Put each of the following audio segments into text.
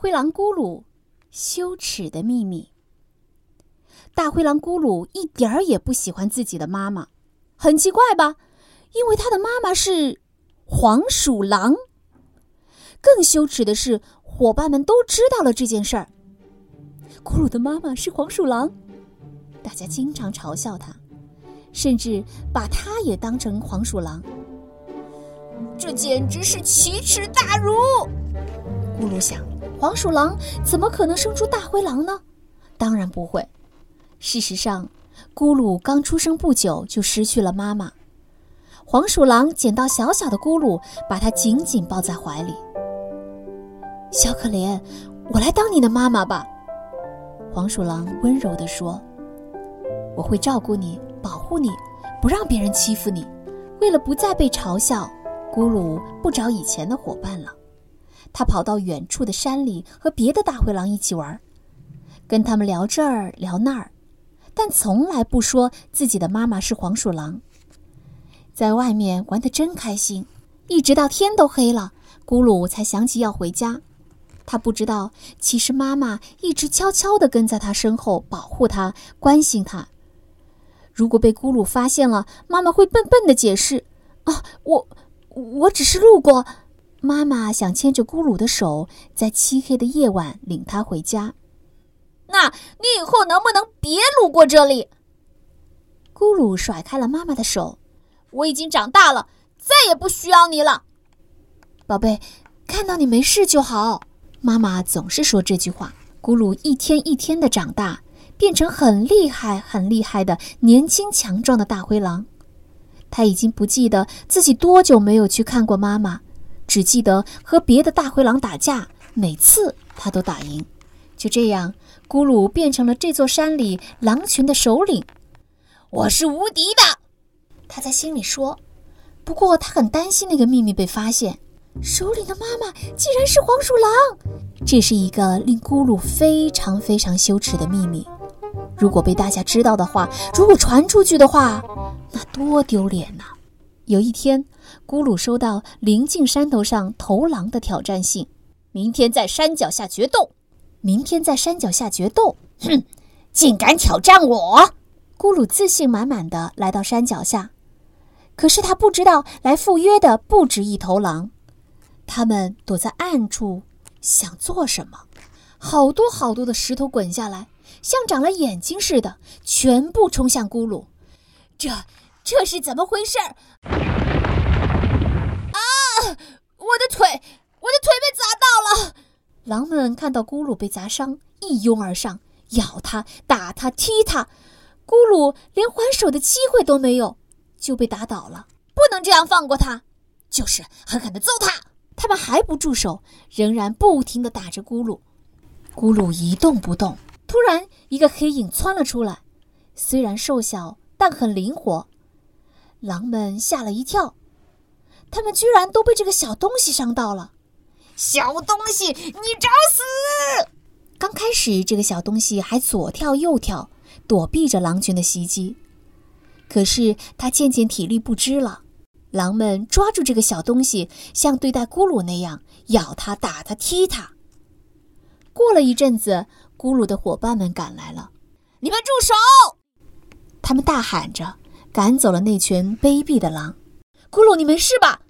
灰狼咕噜羞耻的秘密。大灰狼咕噜一点儿也不喜欢自己的妈妈，很奇怪吧？因为他的妈妈是黄鼠狼。更羞耻的是，伙伴们都知道了这件事儿。咕噜的妈妈是黄鼠狼，大家经常嘲笑他，甚至把他也当成黄鼠狼。这简直是奇耻大辱！咕噜想，黄鼠狼怎么可能生出大灰狼呢？当然不会。事实上，咕噜刚出生不久就失去了妈妈。黄鼠狼捡到小小的咕噜，把它紧紧抱在怀里。小可怜，我来当你的妈妈吧。黄鼠狼温柔地说：“我会照顾你，保护你，不让别人欺负你。为了不再被嘲笑。”咕噜不找以前的伙伴了，他跑到远处的山里和别的大灰狼一起玩，跟他们聊这儿聊那儿，但从来不说自己的妈妈是黄鼠狼。在外面玩得真开心，一直到天都黑了，咕噜才想起要回家。他不知道，其实妈妈一直悄悄地跟在他身后，保护他，关心他。如果被咕噜发现了，妈妈会笨笨地解释：“啊，我……”我只是路过，妈妈想牵着咕噜的手，在漆黑的夜晚领他回家。那你以后能不能别路过这里？咕噜甩开了妈妈的手。我已经长大了，再也不需要你了，宝贝。看到你没事就好。妈妈总是说这句话。咕噜一天一天的长大，变成很厉害、很厉害的年轻强壮的大灰狼。他已经不记得自己多久没有去看过妈妈，只记得和别的大灰狼打架，每次他都打赢。就这样，咕噜变成了这座山里狼群的首领。我是无敌的，他在心里说。不过他很担心那个秘密被发现，首领的妈妈竟然是黄鼠狼。这是一个令咕噜非常非常羞耻的秘密。如果被大家知道的话，如果传出去的话，那多丢脸呐！有一天，咕噜收到临近山头上头狼的挑战信：“明天在山脚下决斗。”明天在山脚下决斗！哼，竟敢挑战我！咕噜自信满满的来到山脚下，可是他不知道来赴约的不止一头狼，他们躲在暗处想做什么？好多好多的石头滚下来。像长了眼睛似的，全部冲向咕噜。这这是怎么回事？啊！我的腿，我的腿被砸到了！狼们看到咕噜被砸伤，一拥而上，咬他、打他、踢他。咕噜连还手的机会都没有，就被打倒了。不能这样放过他，就是狠狠地揍他。他们还不住手，仍然不停地打着咕噜。咕噜一动不动。突然，一个黑影窜了出来，虽然瘦小，但很灵活。狼们吓了一跳，他们居然都被这个小东西伤到了。小东西，你找死！刚开始，这个小东西还左跳右跳，躲避着狼群的袭击。可是，它渐渐体力不支了。狼们抓住这个小东西，像对待咕噜那样咬它、打它、踢它。过了一阵子。咕噜的伙伴们赶来了，你们住手！他们大喊着，赶走了那群卑鄙的狼。咕噜，你没事吧？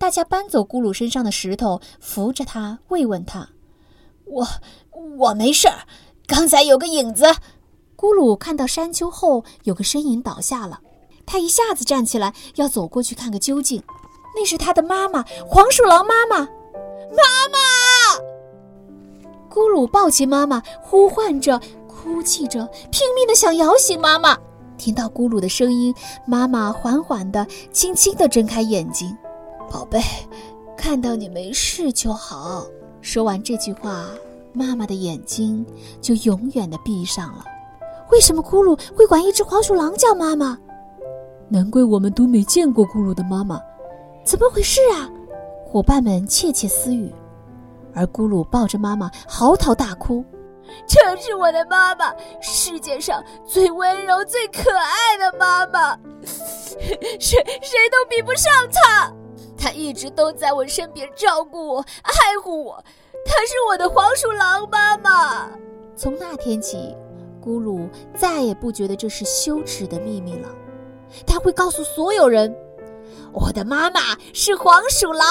大家搬走咕噜身上的石头，扶着他，慰问他。我我没事儿。刚才有个影子。咕噜看到山丘后有个身影倒下了，他一下子站起来，要走过去看个究竟。那是他的妈妈，黄鼠狼妈妈。妈妈！咕噜抱起妈妈，呼唤着，哭泣着，拼命的想摇醒妈妈。听到咕噜的声音，妈妈缓缓的、轻轻的睁开眼睛。宝贝，看到你没事就好。说完这句话，妈妈的眼睛就永远的闭上了。为什么咕噜会管一只黄鼠狼叫妈妈？难怪我们都没见过咕噜的妈妈，怎么回事啊？伙伴们窃窃私语。而咕噜抱着妈妈嚎啕大哭：“这是我的妈妈，世界上最温柔、最可爱的妈妈，谁谁都比不上她。他一直都在我身边照顾我、爱护我，他是我的黄鼠狼妈妈。从那天起，咕噜再也不觉得这是羞耻的秘密了。他会告诉所有人：“我的妈妈是黄鼠狼。”